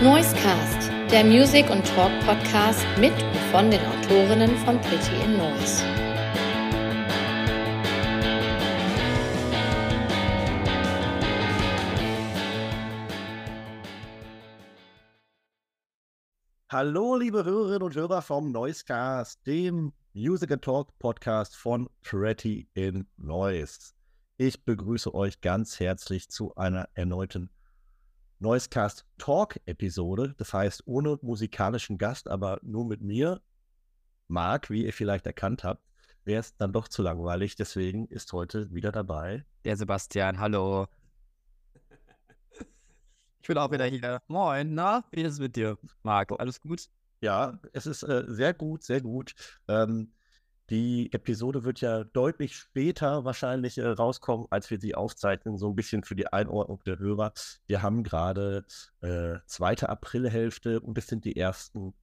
Noisecast, der Music- und Talk-Podcast mit und von den Autorinnen von Pretty in Noise. Hallo, liebe Hörerinnen und Hörer vom Noisecast, dem Music and Talk Podcast von Pretty in Noise. Ich begrüße euch ganz herzlich zu einer erneuten Noisecast Talk Episode. Das heißt, ohne musikalischen Gast, aber nur mit mir. Marc, wie ihr vielleicht erkannt habt, wäre es dann doch zu langweilig. Deswegen ist heute wieder dabei. Der Sebastian, hallo. Ich bin auch wieder hier. Moin, na, wie ist es mit dir, Marc? Alles gut? Ja, es ist äh, sehr gut, sehr gut. Ähm, die Episode wird ja deutlich später wahrscheinlich äh, rauskommen, als wir sie aufzeichnen, so ein bisschen für die Einordnung der Hörer. Wir haben gerade äh, zweite Aprilhälfte und es sind die ersten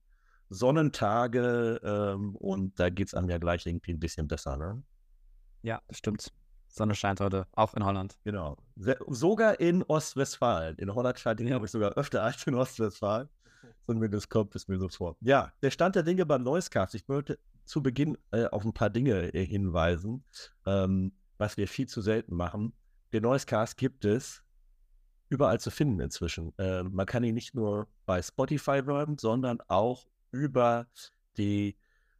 Sonnentage ähm, und da geht es einem ja gleich irgendwie ein bisschen besser, ne? Ja, das stimmt. Sonne scheint heute, auch in Holland. Genau. Sogar in Ostwestfalen. In Holland scheint die, glaube ich, sogar öfter als in Ostwestfalen. Zumindest kommt es mir so vor. Ja, der Stand der Dinge beim Noisecast. Ich wollte zu Beginn äh, auf ein paar Dinge äh, hinweisen, ähm, was wir viel zu selten machen. Den Noisecast gibt es überall zu finden inzwischen. Äh, man kann ihn nicht nur bei Spotify hören, sondern auch über die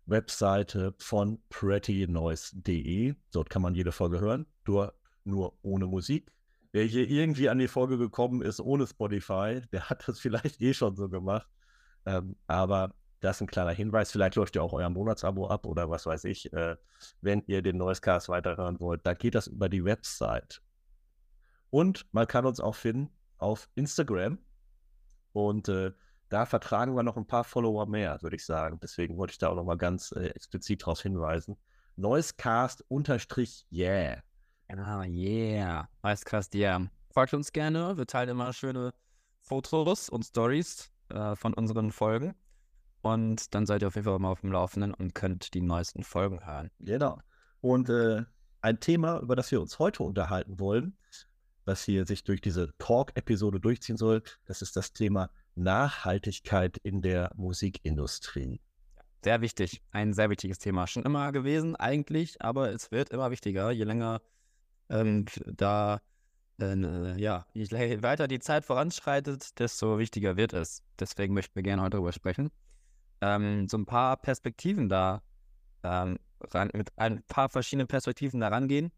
Webseite von prettynoise.de. Dort kann man jede Folge hören, nur, nur ohne Musik. Wer hier irgendwie an die Folge gekommen ist ohne Spotify, der hat das vielleicht eh schon so gemacht. Ähm, aber das ist ein kleiner Hinweis. Vielleicht läuft ja auch euer Monatsabo ab oder was weiß ich. Äh, wenn ihr den Noisecast weiterhören wollt, da geht das über die Website. Und man kann uns auch finden auf Instagram. Und äh, da vertragen wir noch ein paar Follower mehr, würde ich sagen. Deswegen wollte ich da auch nochmal ganz äh, explizit darauf hinweisen. Noisecast-Yeah. Ah, yeah. Noisecast, yeah. Folgt uns gerne. Wir teilen immer schöne Fotos und Stories äh, von unseren Folgen. Und dann seid ihr auf jeden Fall mal auf dem Laufenden und könnt die neuesten Folgen hören. Genau. Und äh, ein Thema, über das wir uns heute unterhalten wollen, was hier sich durch diese Talk-Episode durchziehen soll, das ist das Thema Nachhaltigkeit in der Musikindustrie. Sehr wichtig, ein sehr wichtiges Thema. Schon immer gewesen eigentlich, aber es wird immer wichtiger, je länger ähm, da, äh, ja, je weiter die Zeit voranschreitet, desto wichtiger wird es. Deswegen möchten wir gerne heute darüber sprechen ähm, so ein paar Perspektiven da ähm, ran, mit ein paar verschiedenen Perspektiven da rangehen.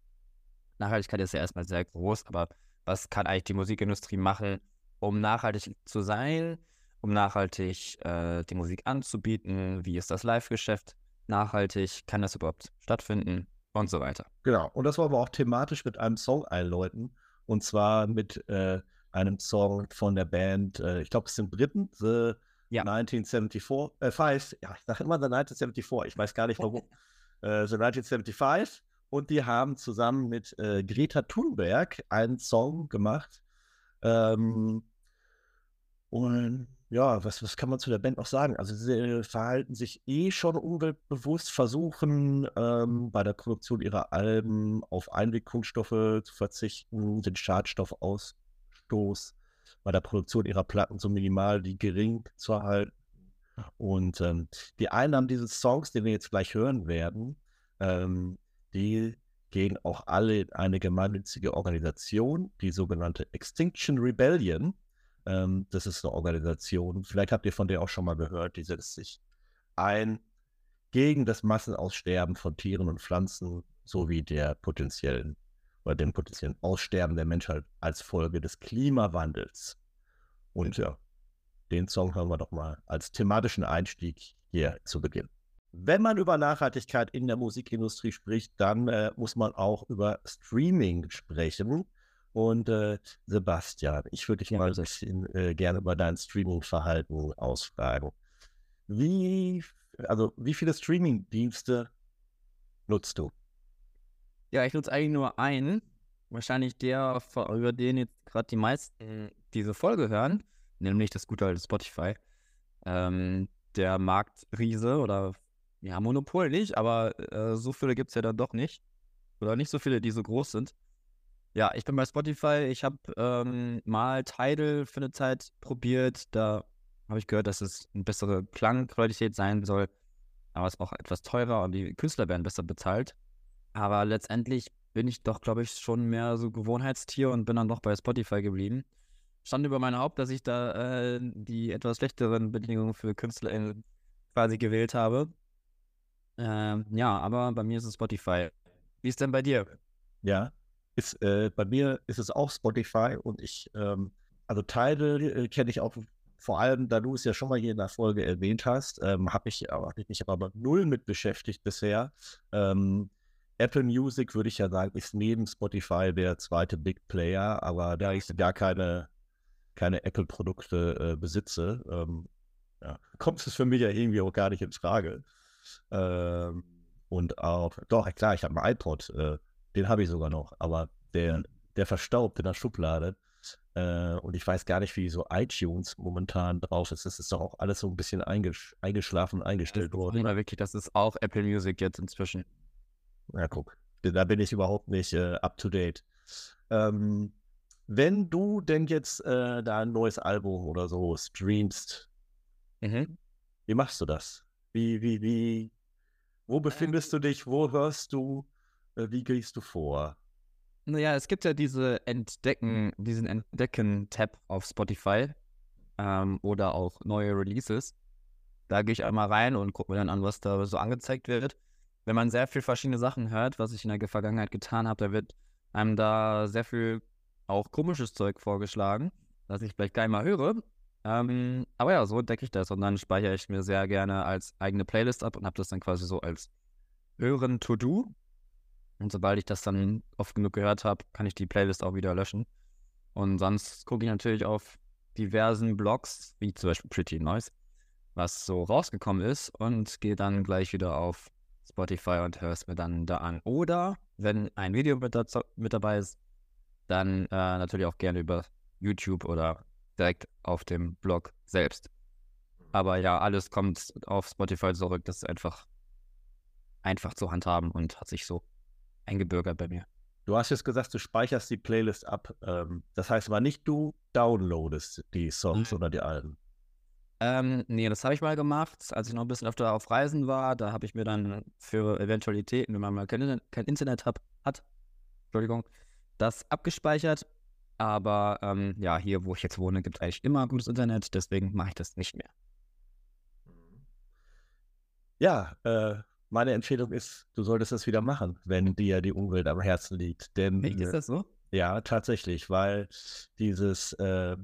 Nachhaltigkeit ist ja erstmal sehr groß, aber was kann eigentlich die Musikindustrie machen, um nachhaltig zu sein, um nachhaltig äh, die Musik anzubieten? Wie ist das Live-Geschäft nachhaltig? Kann das überhaupt stattfinden? Und so weiter. Genau. Und das wollen wir auch thematisch mit einem Song einläuten. Und zwar mit äh, einem Song von der Band, äh, ich glaube, es sind Briten, The ja. 1974, äh, five, ja, ich sage immer The 1974, ich weiß gar nicht warum. äh, The 1975. Und die haben zusammen mit äh, Greta Thunberg einen Song gemacht. Ähm, und ja, was, was kann man zu der Band noch sagen? Also sie verhalten sich eh schon umweltbewusst, versuchen ähm, bei der Produktion ihrer Alben auf Einwegkunststoffe zu verzichten, den Schadstoffausstoß bei der Produktion ihrer Platten so minimal wie gering zu halten. Und ähm, die Einnahmen dieses Songs, den wir jetzt gleich hören werden, ähm, die gehen auch alle in eine gemeinnützige Organisation, die sogenannte Extinction Rebellion. Ähm, das ist eine Organisation, vielleicht habt ihr von der auch schon mal gehört, die setzt sich ein gegen das Massenaussterben von Tieren und Pflanzen sowie der potenziellen oder dem potenziellen Aussterben der Menschheit als Folge des Klimawandels. Und ja, den Song hören wir doch mal als thematischen Einstieg hier zu Beginn. Wenn man über Nachhaltigkeit in der Musikindustrie spricht, dann äh, muss man auch über Streaming sprechen. Und äh, Sebastian, ich würde dich ja, mal ein bisschen äh, gerne über dein Streaming-Verhalten ausfragen. Wie, also wie viele Streaming-Dienste nutzt du? Ja, ich nutze eigentlich nur einen. Wahrscheinlich der, über den jetzt gerade die meisten diese Folge hören, nämlich das gute alte Spotify. Ähm, der Marktriese oder ja, Monopol nicht, aber äh, so viele gibt es ja dann doch nicht. Oder nicht so viele, die so groß sind. Ja, ich bin bei Spotify. Ich habe ähm, mal Tidal für eine Zeit probiert. Da habe ich gehört, dass es eine bessere Klangqualität sein soll. Aber es ist auch etwas teurer und die Künstler werden besser bezahlt. Aber letztendlich bin ich doch, glaube ich, schon mehr so Gewohnheitstier und bin dann doch bei Spotify geblieben. Stand über mein Haupt, dass ich da äh, die etwas schlechteren Bedingungen für Künstler quasi gewählt habe. Ähm, ja, aber bei mir ist es Spotify. Wie ist denn bei dir? Ja, ist, äh, bei mir ist es auch Spotify und ich, ähm, also Tidal äh, kenne ich auch vor allem, da du es ja schon mal hier in der Folge erwähnt hast, ähm, habe ich, hab ich mich aber null mit beschäftigt bisher. Ähm, Apple Music würde ich ja sagen, ist neben Spotify der zweite Big Player, aber da ich gar keine, keine Apple-Produkte äh, besitze, ähm, ja, kommt es für mich ja irgendwie auch gar nicht in Frage. Ähm, und auch, doch, klar, ich habe einen iPod, äh, den habe ich sogar noch, aber der, der verstaubt in der Schublade. Äh, und ich weiß gar nicht, wie so iTunes momentan drauf ist. Das ist doch auch alles so ein bisschen eingesch eingeschlafen, eingestellt worden. Ja, wirklich, das ist auch Apple Music jetzt inzwischen. Ja, guck. Da bin ich überhaupt nicht äh, up to date. Ähm, wenn du denn jetzt äh, da ein neues Album oder so streamst, mhm. wie machst du das? Wie, wie, wie, wo befindest ähm, du dich? Wo hörst du? Äh, wie gehst du vor? Naja, es gibt ja diese Entdecken, diesen Entdecken-Tab auf Spotify ähm, oder auch neue Releases. Da gehe ich einmal rein und gucke mir dann an, was da so angezeigt wird. Wenn man sehr viel verschiedene Sachen hört, was ich in der Vergangenheit getan habe, da wird einem da sehr viel auch komisches Zeug vorgeschlagen, das ich vielleicht gar nicht mal höre. Ähm, aber ja, so entdecke ich das und dann speichere ich mir sehr gerne als eigene Playlist ab und habe das dann quasi so als Hören To-Do und sobald ich das dann oft genug gehört habe, kann ich die Playlist auch wieder löschen. Und sonst gucke ich natürlich auf diversen Blogs, wie zum Beispiel Pretty Noise, was so rausgekommen ist und gehe dann gleich wieder auf Spotify und höre es mir dann da an. Oder wenn ein Video mit, dazu, mit dabei ist, dann äh, natürlich auch gerne über YouTube oder direkt auf dem Blog selbst. Aber ja, alles kommt auf Spotify zurück. Das ist einfach einfach zu handhaben und hat sich so eingebürgert bei mir. Du hast jetzt gesagt, du speicherst die Playlist ab. Ähm, das heißt aber nicht, du downloadest die Songs oder die Alben. Ähm, nee, das habe ich mal gemacht, als ich noch ein bisschen öfter auf Reisen war. Da habe ich mir dann für Eventualitäten, wenn man mal kein, kein Internet hab, hat, Entschuldigung, das abgespeichert. Aber ähm, ja, hier, wo ich jetzt wohne, gibt es eigentlich immer gutes Internet, deswegen mache ich das nicht mehr. Ja, äh, meine Empfehlung ist, du solltest das wieder machen, wenn dir die Umwelt am Herzen liegt. Denn, Echt, ist das so? Ja, tatsächlich, weil dieses äh,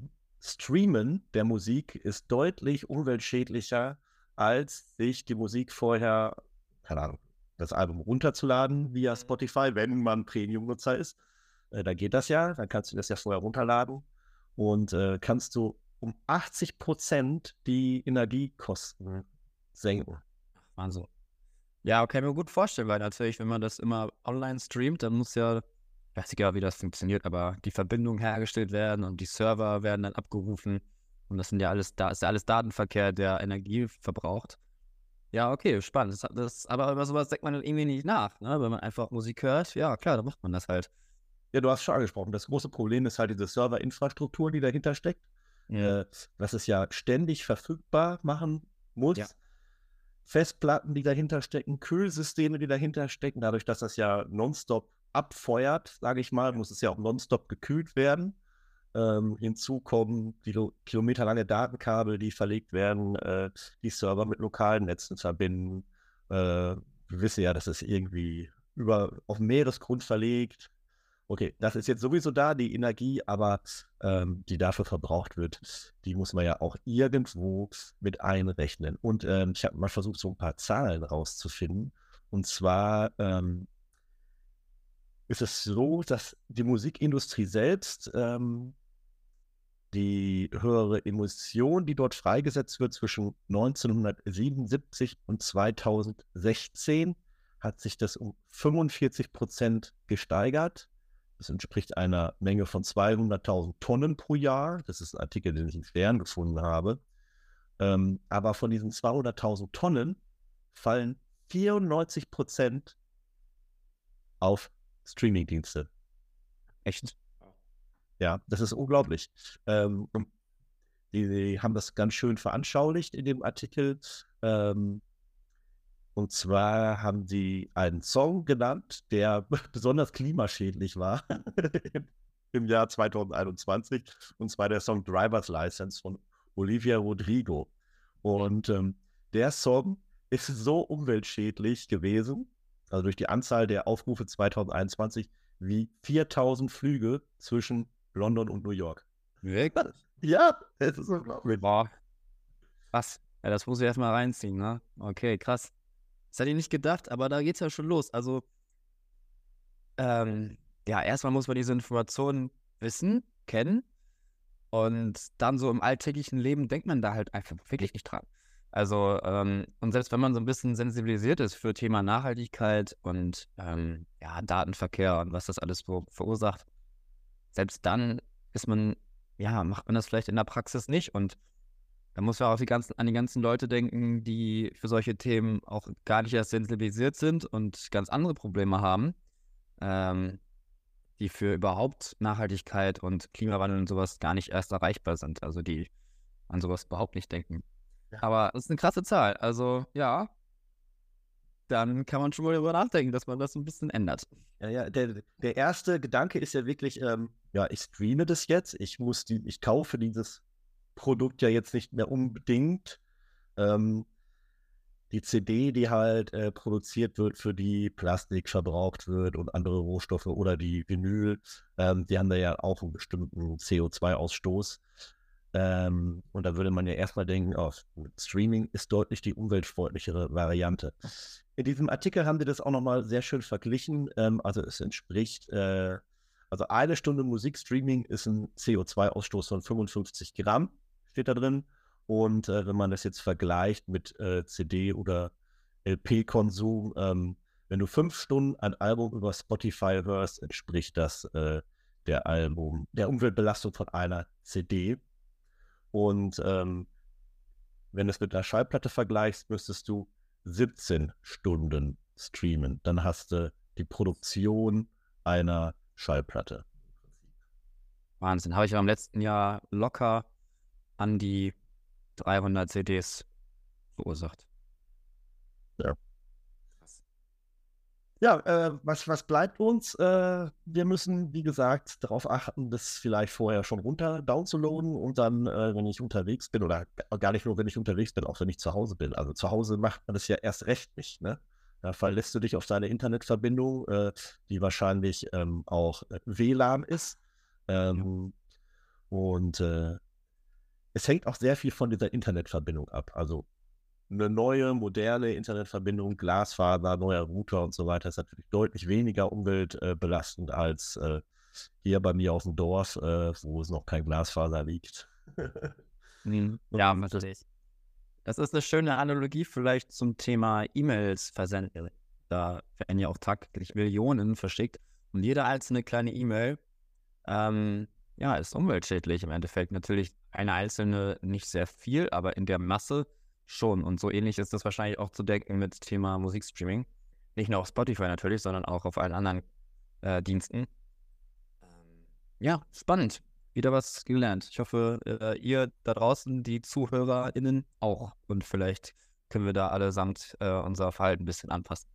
Streamen der Musik ist deutlich umweltschädlicher, als sich die Musik vorher, keine Ahnung, das Album runterzuladen via mhm. Spotify, wenn man Premium-Nutzer ist. Äh, da geht das ja, dann kannst du das ja vorher runterladen und äh, kannst du um 80 Prozent die Energiekosten senken. Wahnsinn. Ja, kann ich mir gut vorstellen, weil natürlich, wenn man das immer online streamt, dann muss ja, weiß nicht genau, wie das funktioniert, aber die Verbindung hergestellt werden und die Server werden dann abgerufen. Und das sind ja alles, da ist ja alles Datenverkehr, der Energie verbraucht. Ja, okay, spannend. Das, das, aber über sowas denkt man dann irgendwie nicht nach, ne? Wenn man einfach Musik hört, ja klar, dann macht man das halt. Ja, du hast schon angesprochen. Das große Problem ist halt diese Serverinfrastruktur, die dahinter steckt. Ja. Äh, was es ja ständig verfügbar machen muss. Ja. Festplatten, die dahinter stecken, Kühlsysteme, die dahinter stecken. Dadurch, dass das ja nonstop abfeuert, sage ich mal, muss es ja auch nonstop gekühlt werden. Ähm, hinzu kommen die kilometerlange Datenkabel, die verlegt werden, äh, die Server mit lokalen Netzen verbinden. Äh, wir wissen ja, dass es irgendwie über auf Meeresgrund verlegt okay, das ist jetzt sowieso da, die Energie, aber ähm, die dafür verbraucht wird, die muss man ja auch irgendwo mit einrechnen. Und ähm, ich habe mal versucht, so ein paar Zahlen rauszufinden. Und zwar ähm, ist es so, dass die Musikindustrie selbst ähm, die höhere Emission, die dort freigesetzt wird zwischen 1977 und 2016, hat sich das um 45 Prozent gesteigert. Das entspricht einer Menge von 200.000 Tonnen pro Jahr. Das ist ein Artikel, den ich in Stern gefunden habe. Ähm, aber von diesen 200.000 Tonnen fallen 94 Prozent auf Streamingdienste. Echt? Ja, das ist unglaublich. Ähm, die, die, haben das ganz schön veranschaulicht in dem Artikel. Ähm, und zwar haben sie einen Song genannt, der besonders klimaschädlich war im Jahr 2021. Und zwar der Song Driver's License von Olivia Rodrigo. Und ähm, der Song ist so umweltschädlich gewesen, also durch die Anzahl der Aufrufe 2021, wie 4000 Flüge zwischen London und New York. Wirklich? Ja, es ist unglaublich. Boah. Krass. Ja, das muss ich erstmal reinziehen, ne? Okay, krass. Das hätte ich nicht gedacht, aber da geht's ja schon los. Also, ähm, ja, erstmal muss man diese Informationen wissen, kennen. Und dann so im alltäglichen Leben denkt man da halt einfach wirklich nicht dran. Also, ähm, und selbst wenn man so ein bisschen sensibilisiert ist für Thema Nachhaltigkeit und ähm, ja, Datenverkehr und was das alles so verursacht, selbst dann ist man, ja, macht man das vielleicht in der Praxis nicht. Und da muss man auch die ganzen, an die ganzen Leute denken, die für solche Themen auch gar nicht erst sensibilisiert sind und ganz andere Probleme haben, ähm, die für überhaupt Nachhaltigkeit und Klimawandel und sowas gar nicht erst erreichbar sind. Also die an sowas überhaupt nicht denken. Aber das ist eine krasse Zahl. Also ja, dann kann man schon mal darüber nachdenken, dass man das ein bisschen ändert. Ja, ja, der, der erste Gedanke ist ja wirklich, ähm, ja, ich streame das jetzt, ich muss die, ich kaufe dieses Produkt ja jetzt nicht mehr unbedingt. Ähm, die CD, die halt äh, produziert wird, für die Plastik verbraucht wird und andere Rohstoffe oder die Vinyl, ähm, die haben da ja auch einen bestimmten CO2-Ausstoß. Ähm, und da würde man ja erstmal denken, oh, Streaming ist deutlich die umweltfreundlichere Variante. In diesem Artikel haben sie das auch nochmal sehr schön verglichen. Ähm, also es entspricht, äh, also eine Stunde Musikstreaming ist ein CO2-Ausstoß von 55 Gramm, steht da drin. Und äh, wenn man das jetzt vergleicht mit äh, CD oder LP-Konsum, ähm, wenn du fünf Stunden ein Album über Spotify hörst, entspricht das äh, der Album, der Umweltbelastung von einer CD. Und ähm, wenn du es mit einer Schallplatte vergleichst, müsstest du 17 Stunden streamen. Dann hast du die Produktion einer Schallplatte. Wahnsinn. Habe ich im letzten Jahr locker an die 300 CDs verursacht. Ja. Ja, äh, was, was bleibt uns? Äh, wir müssen, wie gesagt, darauf achten, das vielleicht vorher schon runter downzuladen und dann, äh, wenn ich unterwegs bin, oder gar nicht nur, wenn ich unterwegs bin, auch wenn ich zu Hause bin. Also zu Hause macht man das ja erst recht nicht, ne? Da verlässt du dich auf deine Internetverbindung, äh, die wahrscheinlich ähm, auch äh, WLAN ist. Ähm, und äh, es hängt auch sehr viel von dieser Internetverbindung ab. Also eine neue, moderne Internetverbindung, Glasfaser, neuer Router und so weiter ist natürlich deutlich weniger umweltbelastend äh, als äh, hier bei mir auf dem Dorf, äh, wo es noch kein Glasfaser liegt. Mhm. ja, natürlich. Das ist eine schöne Analogie vielleicht zum Thema E-Mails versenden. Da werden ja auch tagtäglich Millionen verschickt und jede einzelne kleine E-Mail ähm, ja, ist umweltschädlich im Endeffekt. Natürlich eine einzelne nicht sehr viel, aber in der Masse schon. Und so ähnlich ist das wahrscheinlich auch zu denken mit Thema Musikstreaming. Nicht nur auf Spotify natürlich, sondern auch auf allen anderen äh, Diensten. Ähm, ja, spannend. Wieder was gelernt. Ich hoffe, äh, ihr da draußen, die ZuhörerInnen, auch. Und vielleicht können wir da allesamt äh, unser Verhalten ein bisschen anpassen.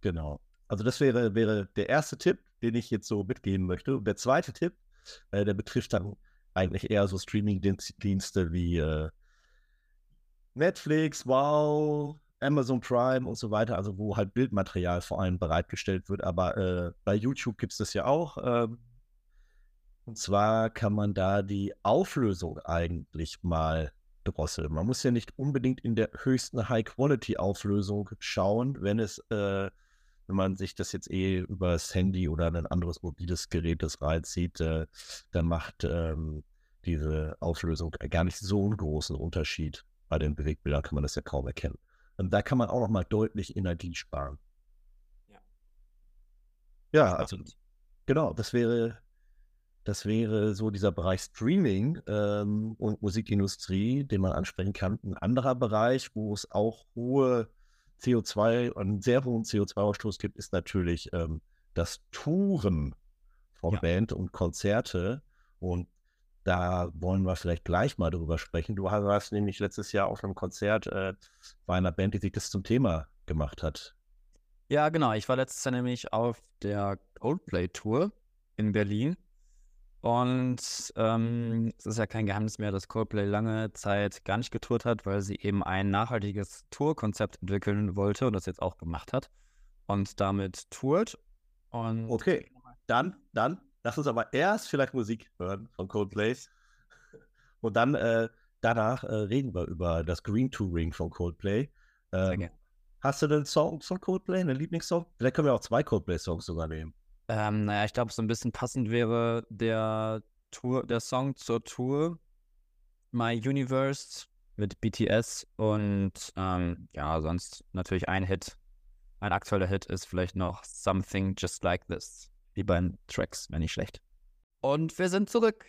Genau. Also das wäre, wäre der erste Tipp, den ich jetzt so mitgeben möchte. Und der zweite Tipp, äh, der betrifft dann eigentlich eher so Streaming-Dienste wie äh, Netflix, Wow, Amazon Prime und so weiter, also wo halt Bildmaterial vor allem bereitgestellt wird. Aber äh, bei YouTube gibt es das ja auch. Ähm, und zwar kann man da die Auflösung eigentlich mal drosseln. Man muss ja nicht unbedingt in der höchsten High-Quality-Auflösung schauen, wenn es, äh, wenn man sich das jetzt eh über das Handy oder ein anderes mobiles Gerät das reinzieht, äh, dann macht ähm, diese Auflösung gar nicht so einen großen Unterschied bei den Bewegbildern kann man das ja kaum erkennen. Und da kann man auch noch mal deutlich Energie sparen. Ja. Ja, also genau, das wäre, das wäre so dieser Bereich Streaming ähm, und Musikindustrie, den man ansprechen kann. Ein anderer Bereich, wo es auch hohe CO2 und einen sehr hohen CO2-Ausstoß gibt, ist natürlich ähm, das Touren von ja. Band und Konzerte. Und da wollen wir vielleicht gleich mal drüber sprechen. Du warst nämlich letztes Jahr auf einem Konzert äh, bei einer Band, die sich das zum Thema gemacht hat. Ja, genau. Ich war letztes Jahr nämlich auf der Coldplay-Tour in Berlin. Und ähm, es ist ja kein Geheimnis mehr, dass Coldplay lange Zeit gar nicht getourt hat, weil sie eben ein nachhaltiges Tourkonzept entwickeln wollte und das jetzt auch gemacht hat und damit tourt. Und okay, dann, dann, lass uns aber erst vielleicht Musik hören von Coldplay. Und dann äh, danach äh, reden wir über das Green Touring von Coldplay. Ähm, hast du denn Songs von Coldplay, einen Lieblingssong? Vielleicht können wir auch zwei Coldplay-Songs sogar nehmen. Ähm, naja, ich glaube, so ein bisschen passend wäre der Tour, der Song zur Tour My Universe mit BTS und ähm, ja, sonst natürlich ein Hit. Ein aktueller Hit ist vielleicht noch Something Just Like This. Die beiden Tracks, wäre nicht schlecht. Und wir sind zurück.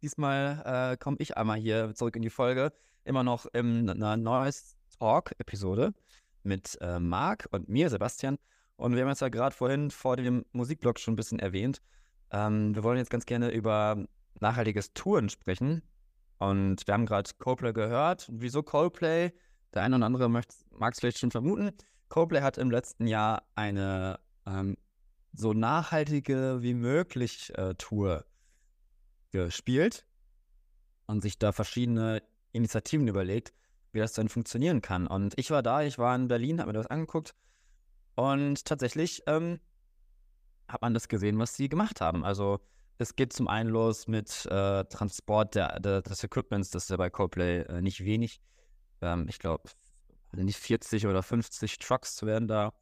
Diesmal äh, komme ich einmal hier zurück in die Folge. Immer noch in einer Neues Talk-Episode mit äh, Marc und mir, Sebastian. Und wir haben jetzt ja gerade vorhin vor dem Musikblog schon ein bisschen erwähnt. Ähm, wir wollen jetzt ganz gerne über nachhaltiges Touren sprechen. Und wir haben gerade Coldplay gehört. Wieso Coldplay? Der eine oder andere mag es vielleicht schon vermuten. Coldplay hat im letzten Jahr eine ähm, so nachhaltige wie möglich äh, Tour gespielt und sich da verschiedene Initiativen überlegt, wie das denn funktionieren kann. Und ich war da, ich war in Berlin, habe mir das angeguckt und tatsächlich ähm, hat man das gesehen, was sie gemacht haben. Also es geht zum einen los mit äh, Transport der, der, des Equipments, das ist ja bei Coldplay äh, nicht wenig. Ähm, ich glaube, nicht 40 oder 50 Trucks werden da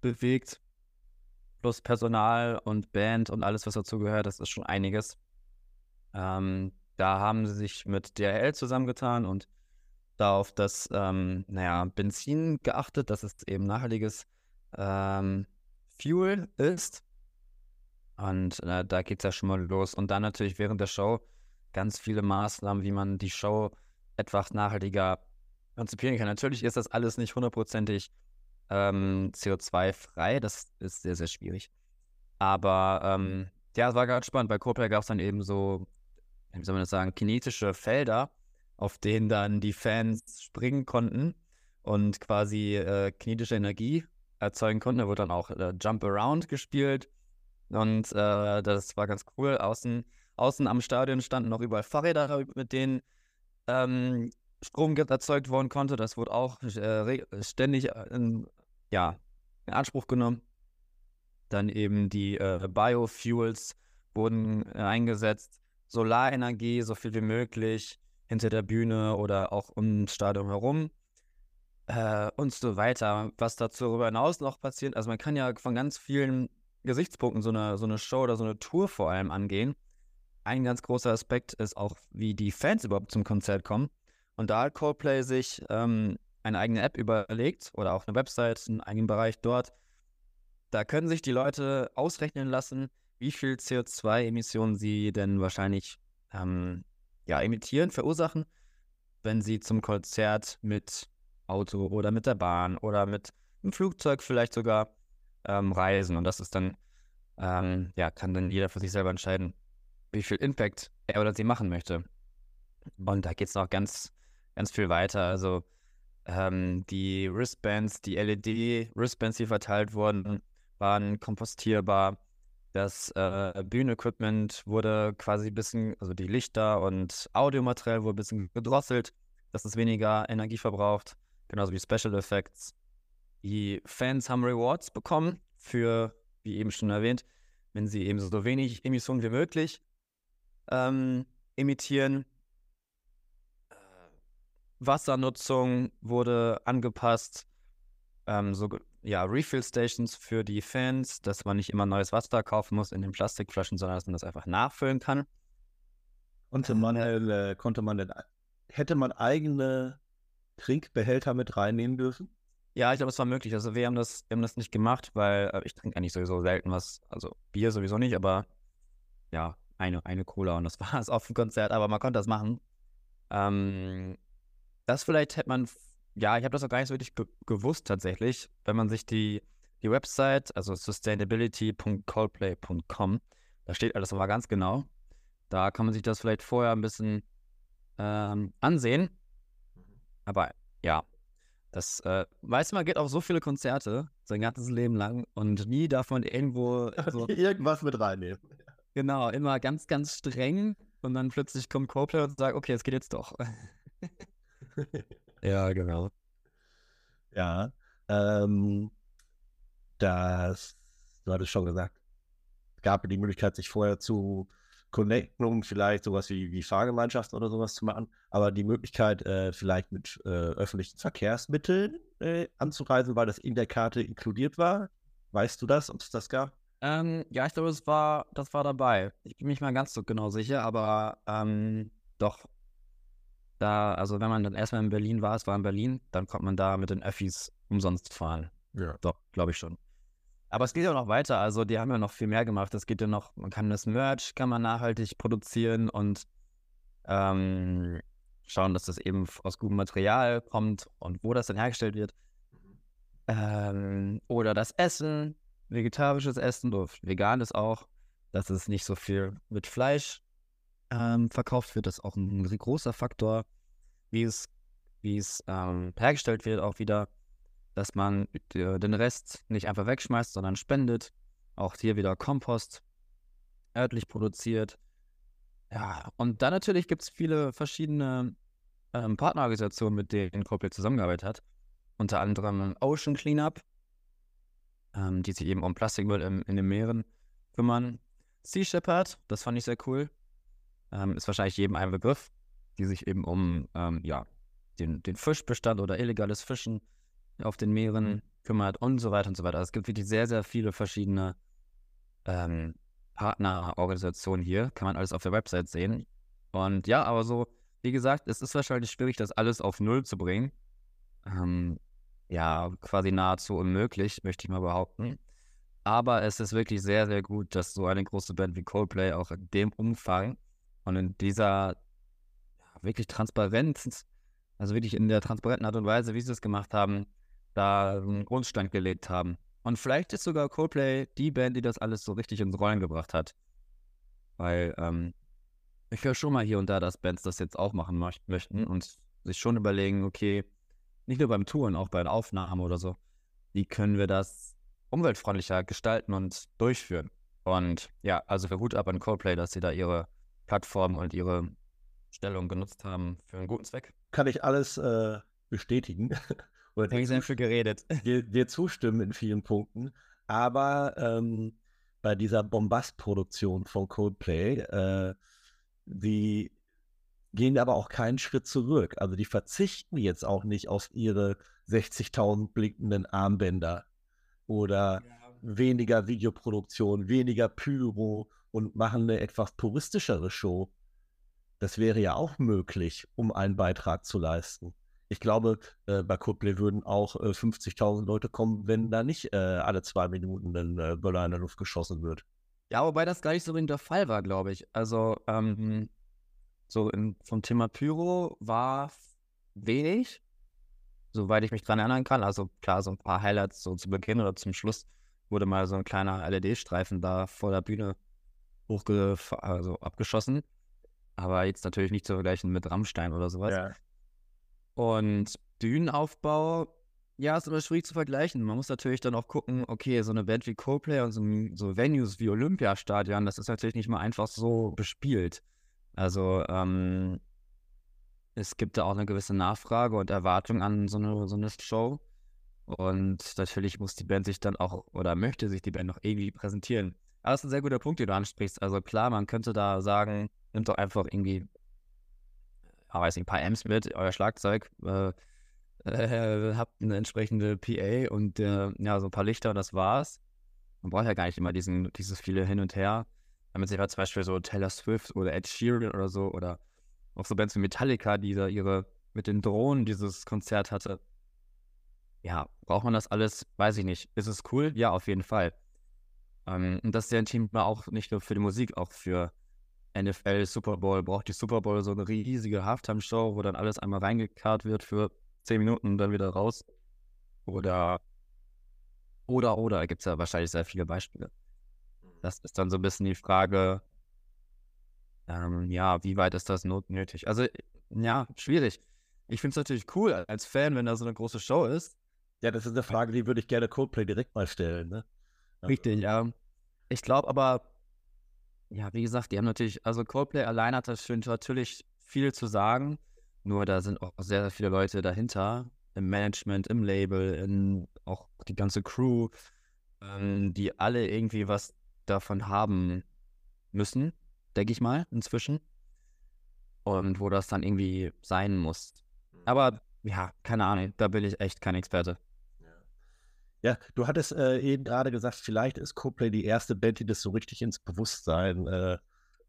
bewegt. Plus Personal und Band und alles, was dazu gehört, das ist schon einiges. Ähm, da haben sie sich mit DRL zusammengetan und da auf das, ähm, naja, Benzin geachtet, dass es eben nachhaltiges ähm, Fuel ist. Und äh, da geht es ja schon mal los. Und dann natürlich während der Show ganz viele Maßnahmen, wie man die Show etwas nachhaltiger konzipieren kann. Natürlich ist das alles nicht hundertprozentig ähm, CO2-frei. Das ist sehr, sehr schwierig. Aber ähm, ja, es war ganz spannend. Bei Coldplay gab es dann eben so, wie soll man das sagen, kinetische Felder, auf denen dann die Fans springen konnten und quasi äh, kinetische Energie erzeugen konnten. Da wurde dann auch äh, Jump Around gespielt und äh, das war ganz cool. Außen, außen am Stadion standen noch überall Fahrräder, mit denen ähm, Strom erzeugt worden konnte. Das wurde auch äh, ständig äh, in, ja, in Anspruch genommen. Dann eben die äh, Biofuels wurden äh, eingesetzt. Solarenergie, so viel wie möglich hinter der Bühne oder auch um das Stadion herum äh, und so weiter. Was dazu darüber hinaus noch passiert, also man kann ja von ganz vielen Gesichtspunkten so eine, so eine Show oder so eine Tour vor allem angehen. Ein ganz großer Aspekt ist auch, wie die Fans überhaupt zum Konzert kommen. Und da hat Coldplay sich ähm, eine eigene App überlegt oder auch eine Website, einen eigenen Bereich dort. Da können sich die Leute ausrechnen lassen, wie viel CO2-Emissionen sie denn wahrscheinlich ähm, ja, emittieren, verursachen, wenn sie zum Konzert mit Auto oder mit der Bahn oder mit einem Flugzeug vielleicht sogar ähm, reisen. Und das ist dann, ähm, ja, kann dann jeder für sich selber entscheiden, wie viel Impact er oder sie machen möchte. Und da geht es noch ganz, ganz viel weiter. Also ähm, die Wristbands, die LED-Wristbands, die verteilt wurden, waren kompostierbar. Das äh, Bühnenequipment wurde quasi ein bisschen, also die Lichter und Audiomaterial wurde ein bisschen gedrosselt, dass es weniger Energie verbraucht genauso wie Special Effects. Die Fans haben Rewards bekommen für, wie eben schon erwähnt, wenn sie eben so wenig Emissionen wie möglich ähm, emittieren. Wassernutzung wurde angepasst. Ähm, so, ja, Refill Stations für die Fans, dass man nicht immer neues Wasser kaufen muss in den Plastikflaschen, sondern dass man das einfach nachfüllen kann. Konnte man, äh, konnte man denn, hätte man eigene Trinkbehälter mit reinnehmen dürfen? Ja, ich glaube, es war möglich. Also wir haben das, wir haben das nicht gemacht, weil äh, ich trinke eigentlich sowieso selten was. Also Bier sowieso nicht, aber ja, eine, eine Cola und das war es auf dem Konzert, aber man konnte das machen. Ähm, das vielleicht hätte man, ja, ich habe das auch gar nicht so wirklich ge gewusst tatsächlich, wenn man sich die, die Website, also sustainability.coldplay.com, Da steht alles aber ganz genau. Da kann man sich das vielleicht vorher ein bisschen ähm, ansehen. Aber ja, das äh, weiß man, geht auf so viele Konzerte sein ganzes Leben lang und nie darf man irgendwo so irgendwas mit reinnehmen. Genau, immer ganz, ganz streng und dann plötzlich kommt Coldplay und sagt, okay, es geht jetzt doch. ja, genau. Ja, ähm, das, du hattest schon gesagt, es gab die Möglichkeit, sich vorher zu connecten, um vielleicht sowas wie, wie Fahrgemeinschaften oder sowas zu machen, aber die Möglichkeit, äh, vielleicht mit äh, öffentlichen Verkehrsmitteln äh, anzureisen, weil das in der Karte inkludiert war. Weißt du das, ob es das gab? Ähm, ja, ich glaube, das war, das war dabei. Ich bin nicht mal ganz so genau sicher, aber ähm, doch. Da, also wenn man dann erstmal in Berlin war, es war in Berlin, dann kommt man da mit den Öffis umsonst fahren. Ja. Doch, glaube ich schon. Aber es geht ja noch weiter. Also die haben ja noch viel mehr gemacht. Es geht ja noch, man kann das Merch, kann man nachhaltig produzieren und ähm, schauen, dass das eben aus gutem Material kommt und wo das dann hergestellt wird. Ähm, oder das Essen, vegetarisches Essen, veganes auch, dass es nicht so viel mit Fleisch ähm, verkauft wird, das ist auch ein großer Faktor, wie es, wie es ähm, hergestellt wird, auch wieder, dass man äh, den Rest nicht einfach wegschmeißt, sondern spendet. Auch hier wieder Kompost, örtlich produziert. Ja, und dann natürlich gibt es viele verschiedene ähm, Partnerorganisationen, mit denen Corporate zusammengearbeitet hat. Unter anderem Ocean Cleanup, ähm, die sich eben um Plastikmüll in, in den Meeren kümmern. Sea Shepherd, das fand ich sehr cool. Ähm, ist wahrscheinlich jedem ein Begriff, die sich eben um ähm, ja, den, den Fischbestand oder illegales Fischen auf den Meeren mhm. kümmert und so weiter und so weiter. Also es gibt wirklich sehr, sehr viele verschiedene ähm, Partnerorganisationen hier. Kann man alles auf der Website sehen. Und ja, aber so, wie gesagt, es ist wahrscheinlich schwierig, das alles auf Null zu bringen. Ähm, ja, quasi nahezu unmöglich, möchte ich mal behaupten. Aber es ist wirklich sehr, sehr gut, dass so eine große Band wie Coldplay auch in dem Umfang und in dieser ja, wirklich transparent, also wirklich in der transparenten Art und Weise, wie sie es gemacht haben, da einen Grundstein gelegt haben. Und vielleicht ist sogar Coldplay die Band, die das alles so richtig ins Rollen gebracht hat. Weil ähm, ich höre schon mal hier und da, dass Bands das jetzt auch machen möchten und sich schon überlegen, okay, nicht nur beim Touren, auch bei den Aufnahmen oder so, wie können wir das umweltfreundlicher gestalten und durchführen. Und ja, also für Hut ab an Coldplay, dass sie da ihre Plattform und ihre Stellung genutzt haben für einen guten Zweck. Kann ich alles äh, bestätigen. Oder dir, sehr viel geredet. Dir, dir, zustimmen in vielen Punkten. Aber ähm, bei dieser Bombast-Produktion von Coldplay, äh, die gehen aber auch keinen Schritt zurück. Also die verzichten jetzt auch nicht auf ihre 60.000 blinkenden Armbänder oder ja. weniger Videoproduktion, weniger Pyro und machen eine etwas puristischere Show. Das wäre ja auch möglich, um einen Beitrag zu leisten. Ich glaube, äh, bei Coldplay würden auch äh, 50.000 Leute kommen, wenn da nicht äh, alle zwei Minuten ein äh, Böller in der Luft geschossen wird. Ja, wobei das gar nicht so der Fall war, glaube ich. Also, ähm, so in, vom Thema Pyro war wenig, soweit ich mich dran erinnern kann. Also klar, so ein paar Highlights so zu Beginn oder zum Schluss wurde mal so ein kleiner LED-Streifen da vor der Bühne hochge also abgeschossen. Aber jetzt natürlich nicht zu vergleichen mit Rammstein oder sowas. Ja. Und Bühnenaufbau, ja, ist immer schwierig zu vergleichen. Man muss natürlich dann auch gucken, okay, so eine Band wie Coldplay und so, so Venues wie Olympiastadion, das ist natürlich nicht mal einfach so bespielt. Also ähm, es gibt da auch eine gewisse Nachfrage und Erwartung an so eine, so eine Show. Und natürlich muss die Band sich dann auch oder möchte sich die Band noch irgendwie präsentieren. Aber das ist ein sehr guter Punkt, den du ansprichst. Also klar, man könnte da sagen, nimmt doch einfach irgendwie, ja, weiß nicht, ein paar Amps mit, euer Schlagzeug, äh, äh, habt eine entsprechende PA und äh, ja, so ein paar Lichter und das war's. Man braucht ja gar nicht immer diesen, dieses viele hin und her. Man sich zum Beispiel so Taylor Swift oder Ed Sheeran oder so oder auch so Bands wie Metallica, die da ihre mit den Drohnen dieses Konzert hatte. Ja, braucht man das alles? Weiß ich nicht. Ist es cool? Ja, auf jeden Fall. Ähm, und das ist ja ein Thema auch nicht nur für die Musik, auch für NFL, Super Bowl. Braucht die Super Bowl so eine riesige Halftime-Show, wo dann alles einmal reingekarrt wird für zehn Minuten und dann wieder raus? Oder, oder, oder, gibt es ja wahrscheinlich sehr viele Beispiele. Das ist dann so ein bisschen die Frage, ähm, ja, wie weit ist das notwendig? Also, ja, schwierig. Ich finde es natürlich cool als Fan, wenn da so eine große Show ist. Ja, das ist eine Frage, die würde ich gerne Coldplay direkt mal stellen. Ne? Richtig, ja. Ich glaube aber, ja, wie gesagt, die haben natürlich, also Coldplay allein hat das natürlich viel zu sagen. Nur da sind auch sehr, sehr viele Leute dahinter, im Management, im Label, in auch die ganze Crew, ähm, die alle irgendwie was davon haben müssen, denke ich mal, inzwischen. Und wo das dann irgendwie sein muss. Mhm. Aber ja, keine Ahnung, da bin ich echt kein Experte. Ja, du hattest äh, eben gerade gesagt, vielleicht ist Coldplay die erste Band, die das so richtig ins Bewusstsein äh,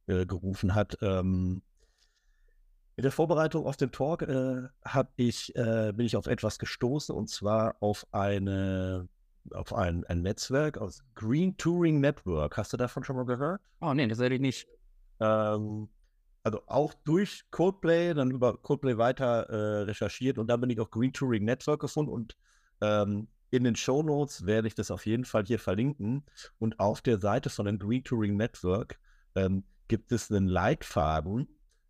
äh, gerufen hat. Ähm, in der Vorbereitung auf den Talk äh, ich, äh, bin ich auf etwas gestoßen und zwar auf eine auf ein, ein Netzwerk aus Green Touring Network. Hast du davon schon mal gehört? Oh nee, das hätte ich nicht. Ähm, also auch durch Coldplay, dann über Coldplay weiter äh, recherchiert und dann bin ich auf Green Touring Network gefunden und ähm, in den Show Notes werde ich das auf jeden Fall hier verlinken. Und auf der Seite von dem Green Touring Network ähm, gibt es einen Leitfaden,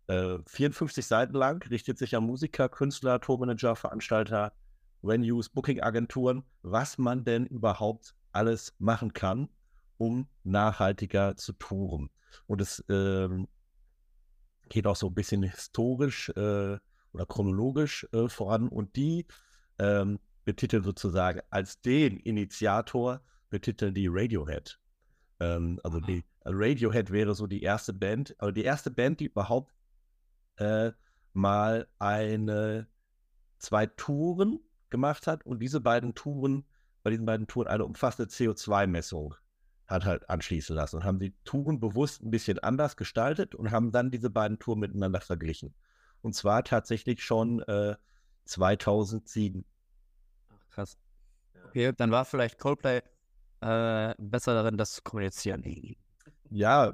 äh, 54 Seiten lang, richtet sich an Musiker, Künstler, Tourmanager, Veranstalter, Venues, Booking-Agenturen, was man denn überhaupt alles machen kann, um nachhaltiger zu touren. Und es ähm, geht auch so ein bisschen historisch äh, oder chronologisch äh, voran. Und die ähm, betiteln sozusagen als den Initiator, betiteln die Radiohead. Ähm, also die Radiohead wäre so die erste Band, also die erste Band, die überhaupt äh, mal eine, zwei Touren gemacht hat und diese beiden Touren, bei diesen beiden Touren eine umfassende CO2-Messung hat halt anschließen lassen und haben die Touren bewusst ein bisschen anders gestaltet und haben dann diese beiden Touren miteinander verglichen. Und zwar tatsächlich schon äh, 2007. Krass. Okay, dann war vielleicht Coldplay äh, besser darin, das zu kommunizieren. Ja,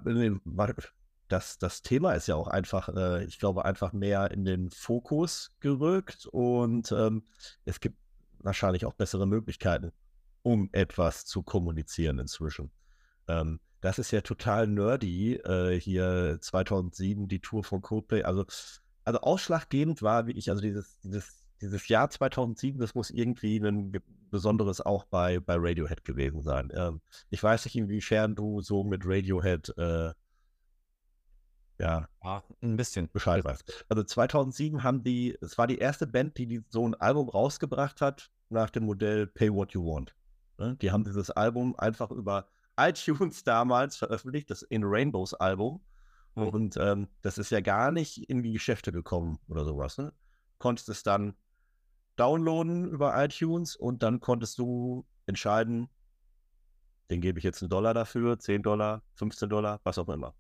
das, das Thema ist ja auch einfach, äh, ich glaube, einfach mehr in den Fokus gerückt und ähm, es gibt wahrscheinlich auch bessere Möglichkeiten, um etwas zu kommunizieren inzwischen. Ähm, das ist ja total nerdy, äh, hier 2007 die Tour von Coldplay. Also, also ausschlaggebend war wirklich, also dieses, dieses, dieses Jahr 2007, das muss irgendwie ein Besonderes auch bei, bei Radiohead gewesen sein. Ähm, ich weiß nicht, inwiefern du so mit Radiohead äh, ja, ja, ein bisschen Bescheid weißt. Also 2007 haben die, es war die erste Band, die, die so ein Album rausgebracht hat nach dem Modell Pay What You Want. Ne? Die haben dieses Album einfach über iTunes damals veröffentlicht, das In Rainbows Album. Mhm. Und ähm, das ist ja gar nicht in die Geschäfte gekommen oder sowas. Ne? Konntest es dann downloaden über iTunes und dann konntest du entscheiden, den gebe ich jetzt einen Dollar dafür, 10 Dollar, 15 Dollar, was auch immer.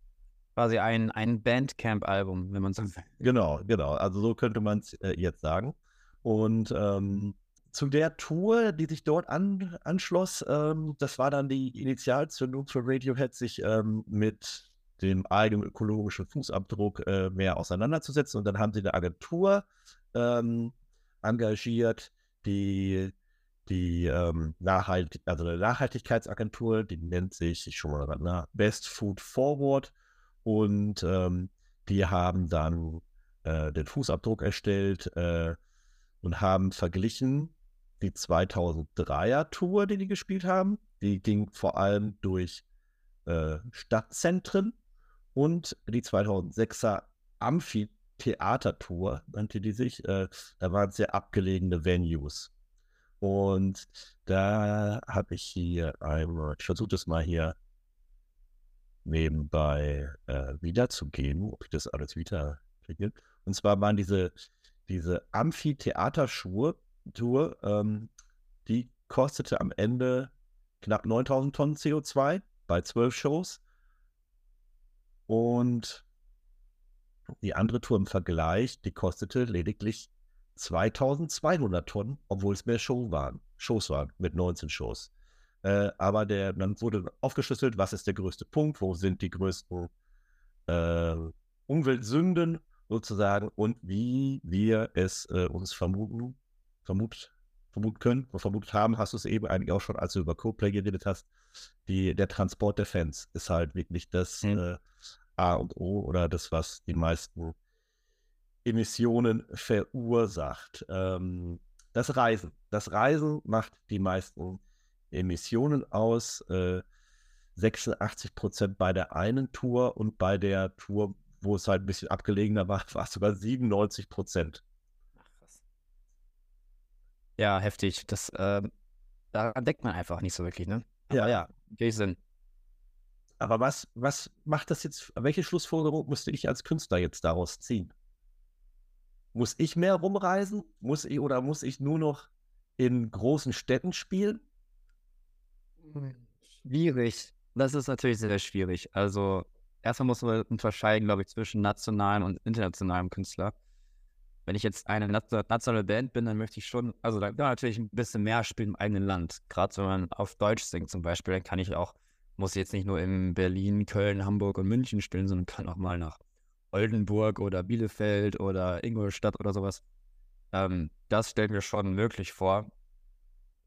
Quasi ein, ein Bandcamp-Album, wenn man so sagt. Genau, genau. Also so könnte man es äh, jetzt sagen. Und ähm, zu der Tour, die sich dort an, anschloss, ähm, das war dann die Initialzündung für Radiohead, sich ähm, mit dem eigenen ökologischen Fußabdruck äh, mehr auseinanderzusetzen. Und dann haben sie eine Agentur ähm, engagiert, die die ähm, Nachhalt also eine Nachhaltigkeitsagentur, die nennt sich, ich schon mal nach, Best Food Forward. Und ähm, die haben dann äh, den Fußabdruck erstellt äh, und haben verglichen, die 2003er Tour, die die gespielt haben. Die ging vor allem durch äh, Stadtzentren und die 2006er Amphitheater-Tour nannte die sich. Äh, da waren sehr abgelegene Venues. Und da habe ich hier einmal, ich versuche das mal hier nebenbei äh, wiederzugeben, ob ich das alles wieder kriege. Und zwar waren diese, diese Amphitheaterschuhe Tour, ähm, die kostete am Ende knapp 9000 Tonnen CO2 bei zwölf Shows. Und die andere Tour im Vergleich, die kostete lediglich 2200 Tonnen, obwohl es mehr Show waren, Shows waren mit 19 Shows. Äh, aber der, dann wurde aufgeschlüsselt, was ist der größte Punkt, wo sind die größten äh, Umweltsünden sozusagen und wie wir es äh, uns vermuten, vermut, vermuten können, vermutet haben, hast du es eben eigentlich auch schon, als du über Codeplay geredet hast, die, der Transport der Fans ist halt wirklich das mhm. A und O oder das, was die meisten Emissionen verursacht. Ähm, das Reisen. Das Reisen macht die meisten Emissionen aus. Äh, 86 Prozent bei der einen Tour und bei der Tour, wo es halt ein bisschen abgelegener war, war es sogar 97 Prozent. Ja, heftig. Das, äh, daran denkt man einfach nicht so wirklich, ne? Aber ja, ja, geht Sinn. Aber was, was macht das jetzt, welche Schlussfolgerung müsste ich als Künstler jetzt daraus ziehen? Muss ich mehr rumreisen? Muss ich oder muss ich nur noch in großen Städten spielen? Schwierig. Das ist natürlich sehr schwierig. Also, erstmal muss man unterscheiden, glaube ich, zwischen nationalem und internationalem Künstler. Wenn ich jetzt eine nationale Band bin, dann möchte ich schon, also dann natürlich ein bisschen mehr spielen im eigenen Land. Gerade wenn man auf Deutsch singt zum Beispiel, dann kann ich auch, muss jetzt nicht nur in Berlin, Köln, Hamburg und München spielen, sondern kann auch mal nach Oldenburg oder Bielefeld oder Ingolstadt oder sowas. Ähm, das stellen wir schon möglich vor.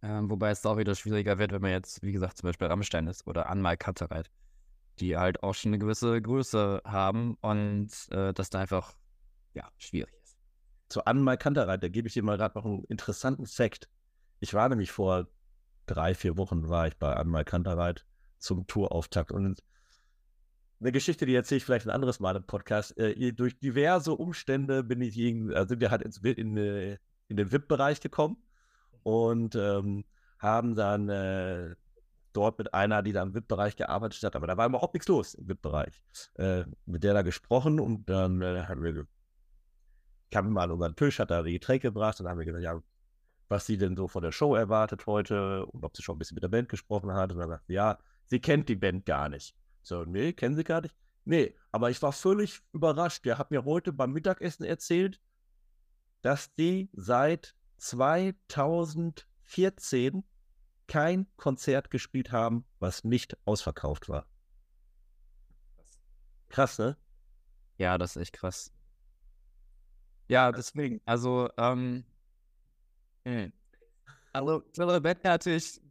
Ähm, wobei es auch wieder schwieriger wird, wenn man jetzt, wie gesagt, zum Beispiel Rammstein ist oder Anmal Kantereit, die halt auch schon eine gewisse Größe haben und äh, das da einfach, ja, schwierig ist. Zu Anmal Kantereit, da gebe ich dir mal gerade noch einen interessanten Fakt. Ich war nämlich vor drei, vier Wochen war ich bei Anmal Kantereit zum Tourauftakt und eine Geschichte, die erzähle ich vielleicht ein anderes Mal im Podcast. Äh, durch diverse Umstände bin ich gegen, äh, sind wir halt ins, in, in den VIP-Bereich gekommen und ähm, haben dann äh, dort mit einer, die da im VIP-Bereich gearbeitet hat, aber da war überhaupt nichts los im VIP-Bereich, äh, mit der da gesprochen und dann äh, haben wir, kam mal an unseren Tisch, hat da die Getränke gebracht und dann haben wir gesagt, ja, was sie denn so von der Show erwartet heute und ob sie schon ein bisschen mit der Band gesprochen hat und dann sagt sie, ja, sie kennt die Band gar nicht. So, nee, kennen sie gar nicht? Nee, aber ich war völlig überrascht. Der hat mir heute beim Mittagessen erzählt, dass die seit 2014 kein Konzert gespielt haben, was nicht ausverkauft war. Krass, ne? Ja, das ist echt krass. Ja, deswegen, also, ähm, hm. also, Silver Bett natürlich,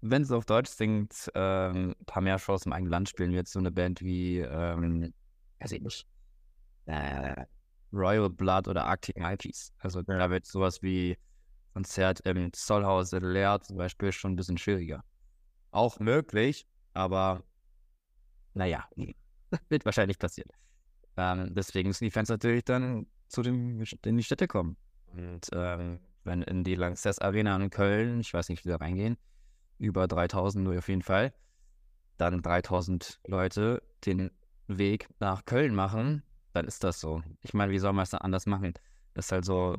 wenn sie auf Deutsch singt, ähm, ein paar mehr Shows im eigenen Land spielen, jetzt so eine Band wie, ähm, weiß ich nicht, äh, Royal Blood oder Arctic Monkeys. Also ja. da wird sowas wie Konzert im Zollhaus leer zum Beispiel schon ein bisschen schwieriger. Auch möglich, aber naja, wird wahrscheinlich passieren. Ähm, deswegen müssen die Fans natürlich dann zu dem, in die Städte kommen. Und ähm, wenn in die Lanxess Arena in Köln, ich weiß nicht, wie da reingehen, über 3000 nur auf jeden Fall, dann 3000 Leute den Weg nach Köln machen, dann ist das so. Ich meine, wie soll man es dann anders machen? Das ist halt so.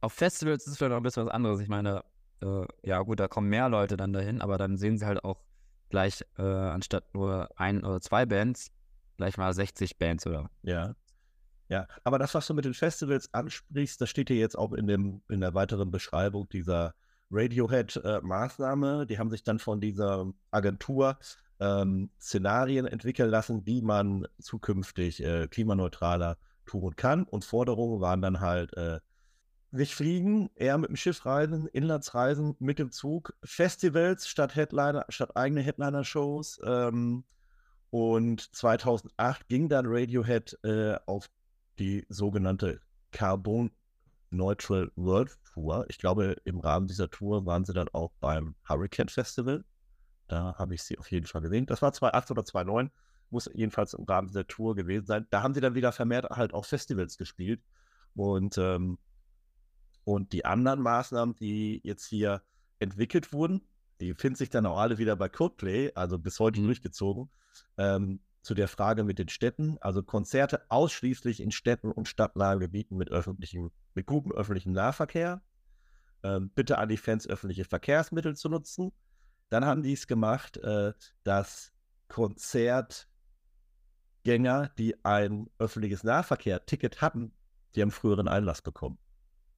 Auf Festivals ist es vielleicht noch ein bisschen was anderes. Ich meine, äh, ja, gut, da kommen mehr Leute dann dahin, aber dann sehen sie halt auch gleich, äh, anstatt nur ein oder zwei Bands, gleich mal 60 Bands oder. Ja. Ja, aber das, was du mit den Festivals ansprichst, das steht hier jetzt auch in, dem, in der weiteren Beschreibung dieser Radiohead-Maßnahme. Äh, die haben sich dann von dieser Agentur ähm, Szenarien entwickeln lassen, wie man zukünftig äh, klimaneutraler touren kann. Und Forderungen waren dann halt äh, nicht fliegen, eher mit dem Schiff reisen, Inlandsreisen mit dem Zug, Festivals statt Headliner, statt eigene Headliner-Shows. Ähm, und 2008 ging dann Radiohead äh, auf die sogenannte Carbon Neutral World Tour. Ich glaube, im Rahmen dieser Tour waren sie dann auch beim Hurricane Festival da habe ich sie auf jeden Fall gesehen. Das war 2008 oder 2009, muss jedenfalls im Rahmen dieser Tour gewesen sein. Da haben sie dann wieder vermehrt halt auch Festivals gespielt. Und, ähm, und die anderen Maßnahmen, die jetzt hier entwickelt wurden, die finden sich dann auch alle wieder bei Coldplay, also bis heute mhm. durchgezogen. Ähm, zu der Frage mit den Städten, also Konzerte ausschließlich in Städten und stadtnahen Gebieten mit öffentlichem, mit gutem öffentlichem Nahverkehr. Ähm, bitte an die Fans öffentliche Verkehrsmittel zu nutzen. Dann haben die es gemacht, äh, dass Konzertgänger, die ein öffentliches Nahverkehr-Ticket hatten, die haben früheren Einlass bekommen.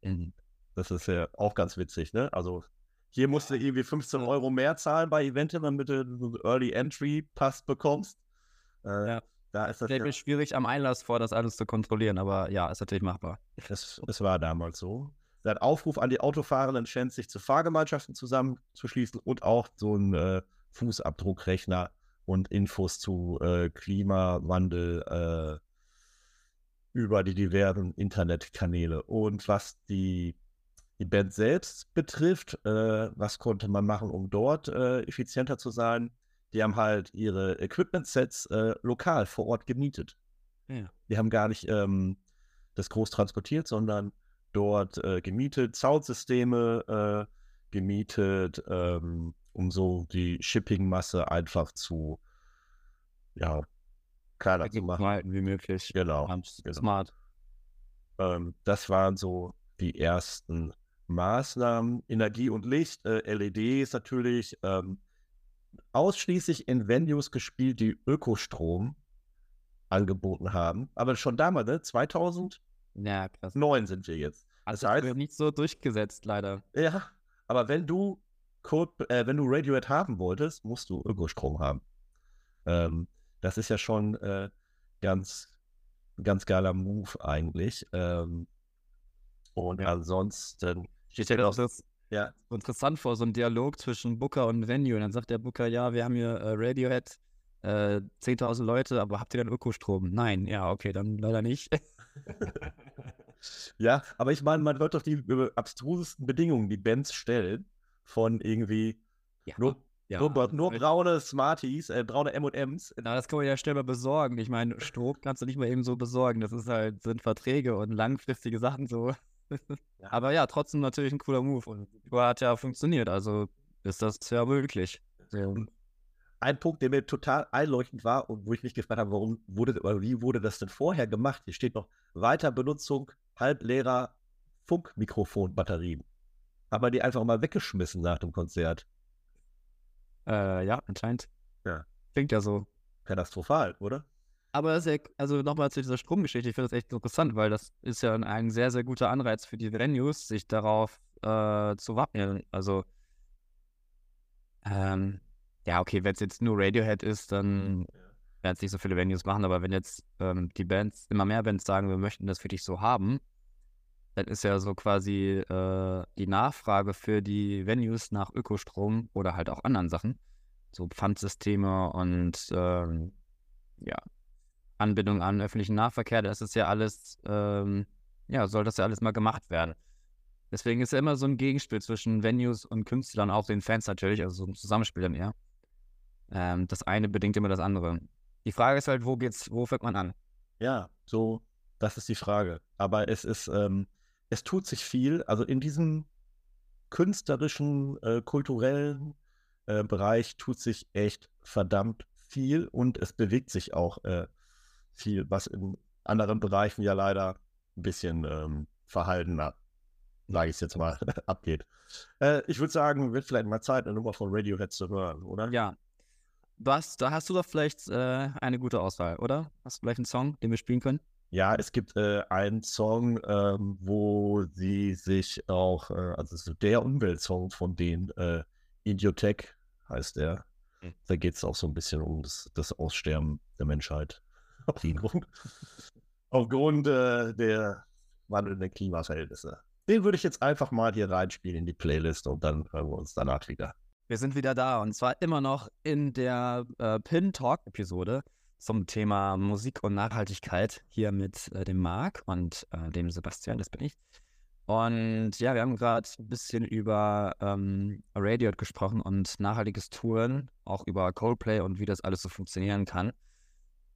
Mhm. Das ist ja auch ganz witzig, ne? Also hier musst du irgendwie 15 Euro mehr zahlen bei Eventim, damit du einen Early Entry Pass bekommst. Äh, ja. Da ist das ja, schwierig am Einlass vor, das alles zu kontrollieren, aber ja, ist natürlich machbar. Es, es war damals so. Sein Aufruf an die autofahrenden Fans, sich zu Fahrgemeinschaften zusammenzuschließen und auch so ein äh, Fußabdruckrechner und Infos zu äh, Klimawandel äh, über die diversen Internetkanäle. Und was die, die Band selbst betrifft, äh, was konnte man machen, um dort äh, effizienter zu sein? Die haben halt ihre Equipment-Sets äh, lokal vor Ort gemietet. Ja. Die haben gar nicht ähm, das groß transportiert, sondern dort äh, gemietet, Soundsysteme äh, gemietet, ähm, um so die Shipping-Masse einfach zu, ja, kleiner zu machen. Halten wie möglich. Genau. genau. Smart. Ähm, das waren so die ersten Maßnahmen. Energie und Licht, äh, LEDs natürlich, ähm, ausschließlich in Venues gespielt, die Ökostrom angeboten haben. Aber schon damals, ne? 2009 ja, sind wir jetzt. Das also heißt, nicht so durchgesetzt, leider. Ja, aber wenn du Code, äh, wenn du Radiohead haben wolltest, musst du Ökostrom haben. Ähm, das ist ja schon äh, ganz, ganz geiler Move eigentlich. Ähm, und ja. ansonsten steht ja auch das ja. interessant vor, so ein Dialog zwischen Booker und Venue. Und dann sagt der Booker, ja, wir haben hier äh, Radiohead, äh, 10.000 Leute, aber habt ihr dann Ökostrom? Nein, ja, okay, dann leider nicht. ja, aber ich meine, man wird doch die äh, abstrusesten Bedingungen, die Bands stellen, von irgendwie ja. nur, ja. nur, nur braune Smarties, äh, braune M&Ms. Na, das kann man ja schnell mal besorgen. Ich meine, Strom kannst du nicht mal eben so besorgen. Das ist halt, sind Verträge und langfristige Sachen so. Ja. Aber ja, trotzdem natürlich ein cooler Move. Und hat ja funktioniert, also ist das ja möglich. So. Ein Punkt, der mir total einleuchtend war und wo ich mich gefragt habe, warum wurde, oder wie wurde das denn vorher gemacht? Hier steht noch Weiterbenutzung halbleerer Funkmikrofonbatterien. Aber die einfach mal weggeschmissen nach dem Konzert. Äh, ja, anscheinend. Ja. Klingt ja so. Katastrophal, oder? Aber das ist ja, also nochmal zu dieser Stromgeschichte, ich finde das echt interessant, weil das ist ja ein sehr, sehr guter Anreiz für die Venues, sich darauf äh, zu wappnen. Also, ähm, ja, okay, wenn es jetzt nur Radiohead ist, dann werden es nicht so viele Venues machen, aber wenn jetzt ähm, die Bands, immer mehr Bands sagen, wir möchten das für dich so haben, dann ist ja so quasi äh, die Nachfrage für die Venues nach Ökostrom oder halt auch anderen Sachen, so Pfandsysteme und ähm, ja, Anbindung an öffentlichen Nahverkehr, das ist ja alles, ähm, ja, soll das ja alles mal gemacht werden. Deswegen ist ja immer so ein Gegenspiel zwischen Venues und Künstlern, auch den Fans natürlich, also so ein Zusammenspiel dann eher. Ähm, das eine bedingt immer das andere. Die Frage ist halt, wo geht's, wo fängt man an? Ja, so, das ist die Frage. Aber es ist, ähm, es tut sich viel. Also in diesem künstlerischen, äh, kulturellen äh, Bereich tut sich echt verdammt viel und es bewegt sich auch äh, viel, was in anderen Bereichen ja leider ein bisschen ähm, verhaltener, sage ich es jetzt mal, abgeht. Äh, ich würde sagen, wird vielleicht mal Zeit, eine Nummer von Radiohead zu hören, oder? Ja. Was, da hast du doch vielleicht äh, eine gute Auswahl, oder? Hast du vielleicht einen Song, den wir spielen können? Ja, es gibt äh, einen Song, ähm, wo sie sich auch, äh, also ist der Umweltsong von denen, äh, Idiotech heißt der. Mhm. Da geht es auch so ein bisschen um das, das Aussterben der Menschheit. Aufgrund, aufgrund äh, der wandelnden Klimaverhältnisse. Den würde ich jetzt einfach mal hier reinspielen in die Playlist und dann hören wir uns danach wieder. Wir sind wieder da und zwar immer noch in der äh, Pin Talk Episode zum Thema Musik und Nachhaltigkeit hier mit äh, dem Marc und äh, dem Sebastian, das bin ich. Und ja, wir haben gerade ein bisschen über ähm, Radiohead gesprochen und nachhaltiges Touren, auch über Coldplay und wie das alles so funktionieren kann.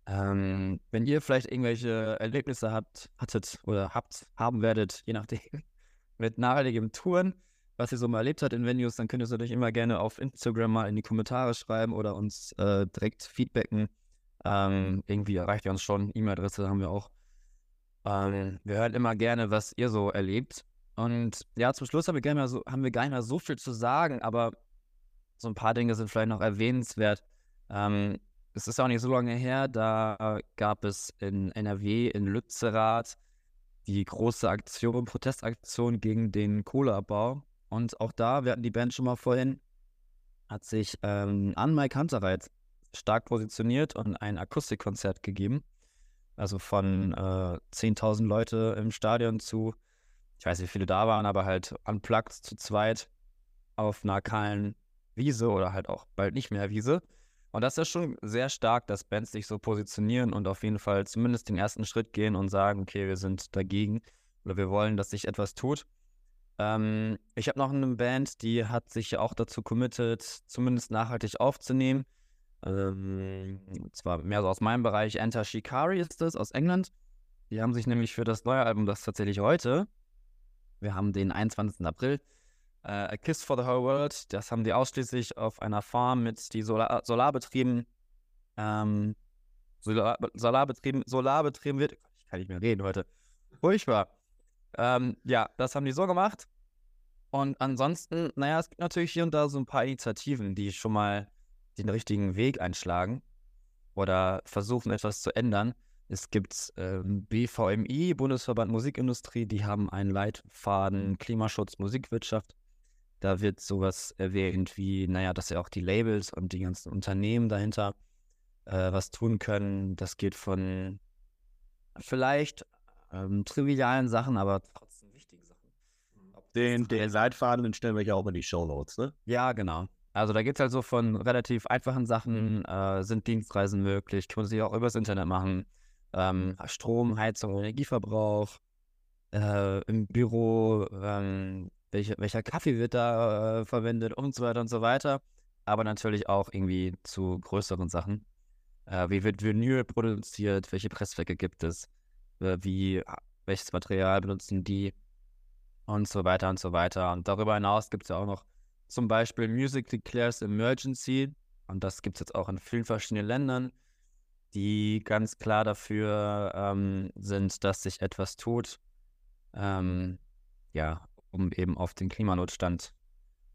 Ähm, wenn ihr vielleicht irgendwelche Erlebnisse habt, hattet oder habt, haben werdet, je nachdem, mit nachhaltigem Touren, was ihr so mal erlebt habt in Venues, dann könnt ihr es natürlich immer gerne auf Instagram mal in die Kommentare schreiben oder uns äh, direkt feedbacken. Ähm, irgendwie erreicht ihr uns schon. E-Mail-Adresse haben wir auch. Ähm, wir hören immer gerne, was ihr so erlebt. Und ja, zum Schluss haben wir, gerne so, haben wir gar nicht mehr so viel zu sagen, aber so ein paar Dinge sind vielleicht noch erwähnenswert. Ähm, es ist auch nicht so lange her, da gab es in NRW, in Lützerath, die große Aktion, Protestaktion gegen den Kohleabbau. Und auch da, wir hatten die Band schon mal vorhin, hat sich ähm, an Mike Hunterreit stark positioniert und ein Akustikkonzert gegeben. Also von äh, 10.000 Leute im Stadion zu, ich weiß nicht, wie viele da waren, aber halt unplugged zu zweit auf einer kahlen Wiese oder halt auch bald nicht mehr Wiese. Und das ist schon sehr stark, dass Bands sich so positionieren und auf jeden Fall zumindest den ersten Schritt gehen und sagen, okay, wir sind dagegen oder wir wollen, dass sich etwas tut. Ähm, ich habe noch eine Band, die hat sich auch dazu committed, zumindest nachhaltig aufzunehmen. Ähm, zwar mehr so aus meinem Bereich, Enter Shikari ist das, aus England. Die haben sich nämlich für das neue Album, das tatsächlich heute, wir haben den 21. April, A Kiss for the Whole World, das haben die ausschließlich auf einer Farm mit die Solar Solarbetrieben, ähm, Solar Solarbetrieben, Solarbetrieben wird. Ich kann nicht mehr reden heute. Furchtbar. Ähm, ja, das haben die so gemacht. Und ansonsten, naja, es gibt natürlich hier und da so ein paar Initiativen, die schon mal den richtigen Weg einschlagen oder versuchen etwas zu ändern. Es gibt ähm, BVMI, Bundesverband Musikindustrie, die haben einen Leitfaden Klimaschutz, Musikwirtschaft. Da wird sowas erwähnt wie, naja, dass ja auch die Labels und die ganzen Unternehmen dahinter äh, was tun können. Das geht von vielleicht ähm, trivialen Sachen, aber trotzdem wichtigen Sachen. Den, den Leitfaden, den stellen wir ja auch in die Show Notes, ne? Ja, genau. Also da geht es halt so von relativ einfachen Sachen, äh, sind Dienstreisen möglich, kann man sich auch übers Internet machen. Ähm, Strom, Heizung, Energieverbrauch, äh, im Büro, ähm, welche, welcher Kaffee wird da äh, verwendet und so weiter und so weiter. Aber natürlich auch irgendwie zu größeren Sachen. Äh, wie wird Vinyl produziert? Welche Presswerke gibt es? Äh, wie, welches Material benutzen die? Und so weiter und so weiter. Und darüber hinaus gibt es ja auch noch zum Beispiel Music Declares Emergency. Und das gibt es jetzt auch in vielen verschiedenen Ländern, die ganz klar dafür ähm, sind, dass sich etwas tut. Ähm, ja, um eben auf den Klimanotstand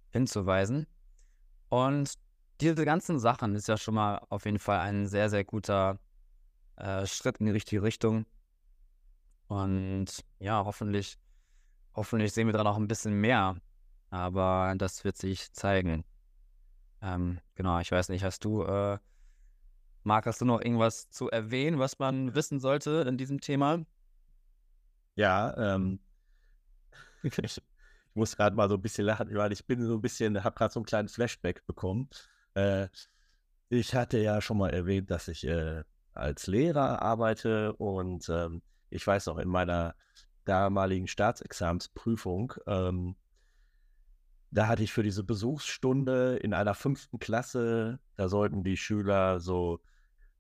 hinzuweisen. Und diese ganzen Sachen ist ja schon mal auf jeden Fall ein sehr, sehr guter äh, Schritt in die richtige Richtung. Und ja, hoffentlich, hoffentlich sehen wir da noch ein bisschen mehr. Aber das wird sich zeigen. Ähm, genau, ich weiß nicht, hast du, äh, Marc, hast du noch irgendwas zu erwähnen, was man wissen sollte in diesem Thema? Ja, ähm, ich muss gerade mal so ein bisschen lachen, weil ich bin so ein bisschen, habe gerade so einen kleinen Flashback bekommen. Äh, ich hatte ja schon mal erwähnt, dass ich äh, als Lehrer arbeite und ähm, ich weiß noch, in meiner damaligen Staatsexamensprüfung, ähm, da hatte ich für diese Besuchsstunde in einer fünften Klasse, da sollten die Schüler so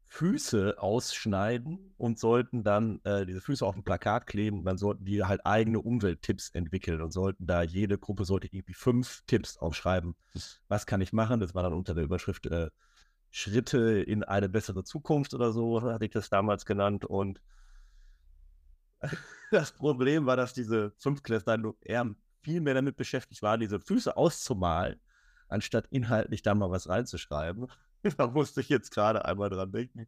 Füße ausschneiden und sollten dann äh, diese Füße auf ein Plakat kleben. Dann sollten die halt eigene Umwelttipps entwickeln und sollten da, jede Gruppe sollte irgendwie fünf Tipps aufschreiben. Was kann ich machen? Das war dann unter der Überschrift äh, Schritte in eine bessere Zukunft oder so, hatte ich das damals genannt. Und das Problem war, dass diese Fünftklässler eher viel mehr damit beschäftigt waren, diese Füße auszumalen, anstatt inhaltlich da mal was reinzuschreiben. da musste ich jetzt gerade einmal dran denken,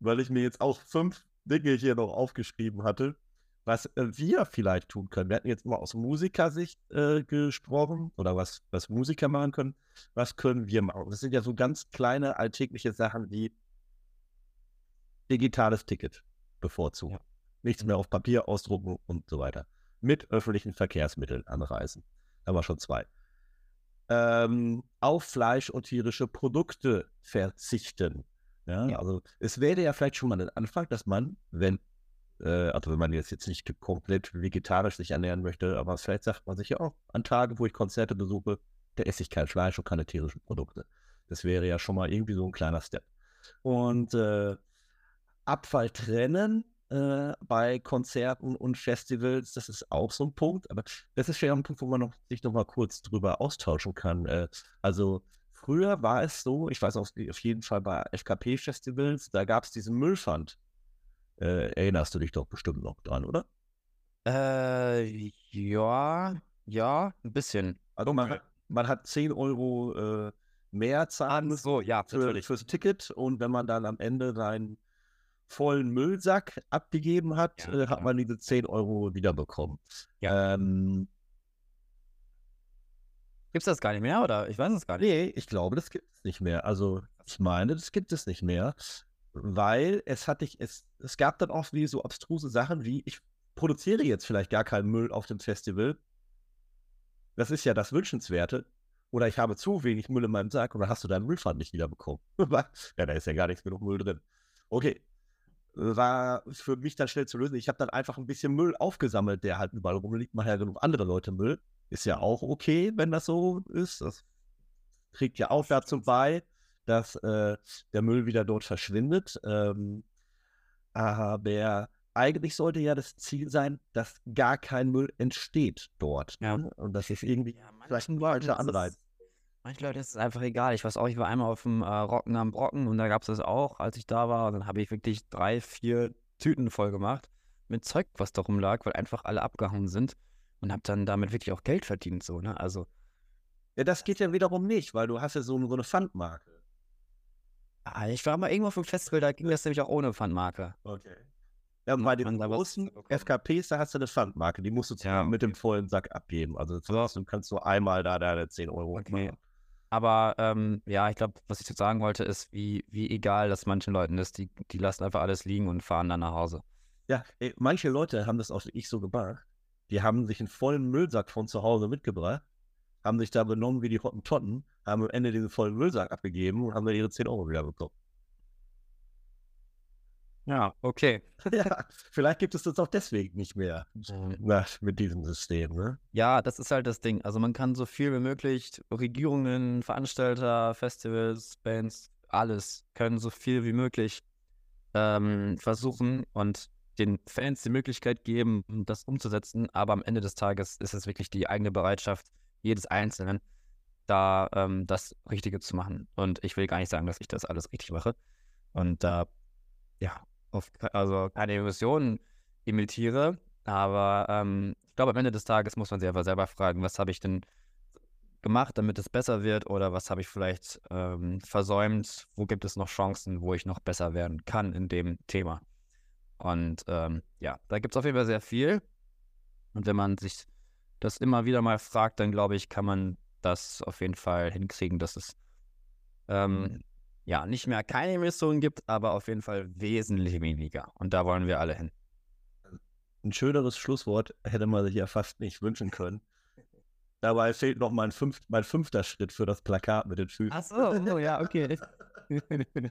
weil ich mir jetzt auch fünf Dinge hier noch aufgeschrieben hatte, was äh, wir vielleicht tun können. Wir hatten jetzt mal aus Musikersicht äh, gesprochen oder was, was Musiker machen können. Was können wir machen? Das sind ja so ganz kleine alltägliche Sachen wie digitales Ticket bevorzugen. Ja. Nichts mehr auf Papier ausdrucken und so weiter. Mit öffentlichen Verkehrsmitteln anreisen. Da war schon zwei ähm, auf Fleisch und tierische Produkte verzichten. Ja, ja, also es wäre ja vielleicht schon mal ein Anfang, dass man, wenn, äh, also wenn man jetzt, jetzt nicht komplett vegetarisch sich ernähren möchte, aber vielleicht sagt man sich ja auch, an Tagen, wo ich Konzerte besuche, da esse ich kein Fleisch und keine tierischen Produkte. Das wäre ja schon mal irgendwie so ein kleiner Step. Und äh, Abfall trennen äh, bei Konzerten und Festivals, das ist auch so ein Punkt. Aber das ist ja ein Punkt, wo man noch, sich noch mal kurz drüber austauschen kann. Äh, also früher war es so, ich weiß auch auf jeden Fall bei FKP-Festivals, da gab es diesen Müllpfand. Äh, erinnerst du dich doch bestimmt noch dran, oder? Äh, ja, ja, ein bisschen. Also man, man hat 10 Euro äh, mehr zahlen müssen so, ja, für, fürs Ticket und wenn man dann am Ende sein vollen Müllsack abgegeben hat, ja, äh, hat man diese 10 Euro wiederbekommen. Ja. Ähm, gibt es das gar nicht mehr oder? Ich weiß es gar nicht. Nee, ich glaube, das gibt es nicht mehr. Also ich meine, das gibt es nicht mehr, weil es hatte ich, es, es gab dann auch wie so abstruse Sachen wie, ich produziere jetzt vielleicht gar keinen Müll auf dem Festival. Das ist ja das Wünschenswerte. oder ich habe zu wenig Müll in meinem Sack und dann hast du deinen Müllpfand nicht wiederbekommen. ja, da ist ja gar nichts genug Müll drin. Okay, war für mich dann schnell zu lösen. Ich habe dann einfach ein bisschen Müll aufgesammelt, der halt überall rumliegt. Machen ja genug andere Leute Müll. Ist ja auch okay, wenn das so ist. Das trägt ja auch dazu bei, dass äh, der Müll wieder dort verschwindet. Ähm, aber eigentlich sollte ja das Ziel sein, dass gar kein Müll entsteht dort. Ja. Ne? Und das ist irgendwie ja, vielleicht ein falscher Anreiz. Manche Leute ist es einfach egal. Ich weiß auch, ich war einmal auf dem äh, Rocken am Brocken und da gab es das auch, als ich da war. Und dann habe ich wirklich drei, vier Tüten voll gemacht mit Zeug, was da rumlag, weil einfach alle abgehauen sind und habe dann damit wirklich auch Geld verdient. So, ne? Also. Ja, das geht ja wiederum nicht, weil du hast ja so, so eine Pfandmarke. Ah, ich war mal irgendwo auf dem Festival, da ging das nämlich auch ohne Pfandmarke. Okay. Ja, bei den großen FKPs, da hast du eine Pfandmarke, die musst du ja, okay. mit dem vollen Sack abgeben. Also das heißt, du kannst nur einmal da deine 10 Euro okay. Aber ähm, ja, ich glaube, was ich jetzt sagen wollte, ist, wie, wie egal das manchen Leuten ist. Die, die lassen einfach alles liegen und fahren dann nach Hause. Ja, ey, manche Leute haben das auch ich so gemacht. Die haben sich einen vollen Müllsack von zu Hause mitgebracht, haben sich da benommen wie die Hottentotten, haben am Ende diesen vollen Müllsack abgegeben und haben dann ihre 10 Euro wieder bekommen. Ja, okay. ja, vielleicht gibt es das auch deswegen nicht mehr mhm. na, mit diesem System. Ne? Ja, das ist halt das Ding. Also man kann so viel wie möglich, Regierungen, Veranstalter, Festivals, Bands, alles können so viel wie möglich ähm, versuchen und den Fans die Möglichkeit geben, das umzusetzen. Aber am Ende des Tages ist es wirklich die eigene Bereitschaft jedes Einzelnen, da ähm, das Richtige zu machen. Und ich will gar nicht sagen, dass ich das alles richtig mache. Und da, ja, auf, also keine Emotionen imitiere. Aber ähm, ich glaube, am Ende des Tages muss man sich einfach selber fragen, was habe ich denn gemacht, damit es besser wird oder was habe ich vielleicht ähm, versäumt, wo gibt es noch Chancen, wo ich noch besser werden kann in dem Thema. Und ähm, ja, da gibt es auf jeden Fall sehr viel. Und wenn man sich das immer wieder mal fragt, dann glaube ich, kann man das auf jeden Fall hinkriegen, dass es ähm, ja, nicht mehr keine Emissionen gibt, aber auf jeden Fall wesentlich weniger. Und da wollen wir alle hin. Ein schöneres Schlusswort hätte man sich ja fast nicht wünschen können. Dabei fehlt noch mein, fünft, mein fünfter Schritt für das Plakat mit den Füßen. Ach so, oh, ja, okay.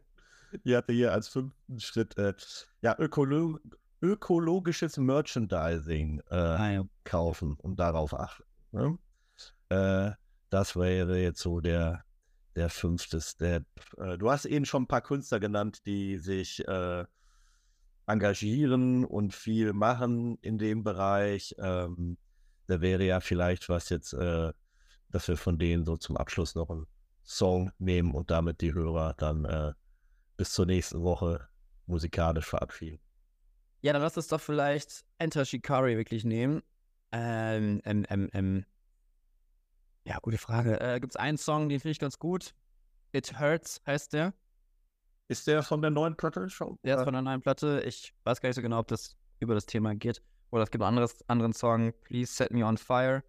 ich hatte hier als fünften Schritt äh, ja, ökolo ökologisches Merchandising äh, ah, ja. kaufen und darauf achten. Ne? Äh, das wäre jetzt so der, der fünfte Step. Äh, du hast eben schon ein paar Künstler genannt, die sich äh, engagieren und viel machen in dem Bereich. Ähm, da wäre ja vielleicht was jetzt, äh, dass wir von denen so zum Abschluss noch einen Song nehmen und damit die Hörer dann äh, bis zur nächsten Woche musikalisch verabschieden. Ja, dann lass uns doch vielleicht Enter Shikari wirklich nehmen. Ähm, ähm, ähm, ähm ja, gute Frage. Äh, Gibt es einen Song, den finde ich ganz gut. It Hurts heißt der. Ist der von der neuen Platte schon? Der ist von der neuen Platte. Ich weiß gar nicht so genau, ob das über das Thema geht. Oder es gibt einen anderes, anderen Song, Please Set Me on Fire.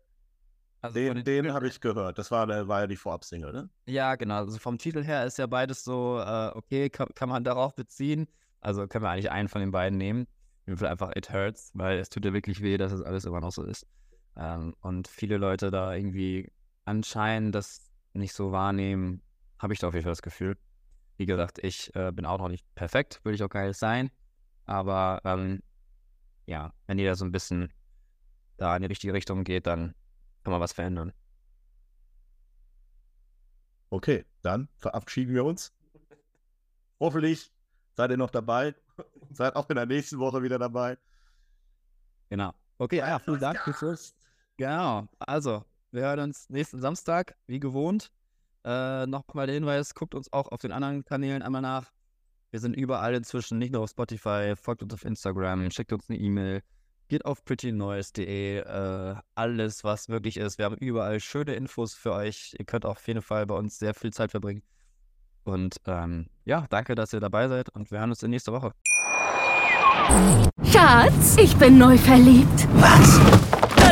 Also den, den, den habe ich gehört. Das war, war ja die Vorab-Single, ne? Ja, genau. Also vom Titel her ist ja beides so, äh, okay, kann, kann, man darauf beziehen. Also können wir eigentlich einen von den beiden nehmen. Im Fall einfach It Hurts, weil es tut ja wirklich weh, dass es alles immer noch so ist. Ähm, und viele Leute da irgendwie anscheinend das nicht so wahrnehmen, habe ich da auf jeden Fall das Gefühl. Wie gesagt, ich äh, bin auch noch nicht perfekt, würde ich auch gar nicht sein. Aber ähm, ja, wenn jeder so ein bisschen da in die richtige Richtung geht, dann kann man was verändern. Okay, dann verabschieden wir uns. Hoffentlich seid ihr noch dabei. seid auch in der nächsten Woche wieder dabei. Genau. Okay, ja, vielen Dank fürs. Genau. Also, wir hören uns nächsten Samstag, wie gewohnt. Äh, Nochmal der Hinweis, guckt uns auch auf den anderen Kanälen einmal nach. Wir sind überall inzwischen, nicht nur auf Spotify, folgt uns auf Instagram, schickt uns eine E-Mail, geht auf prettynoise.de, äh, alles, was möglich ist. Wir haben überall schöne Infos für euch. Ihr könnt auf jeden Fall bei uns sehr viel Zeit verbringen. Und ähm, ja, danke, dass ihr dabei seid und wir hören uns in nächster Woche. Schatz, ich bin neu verliebt. Was?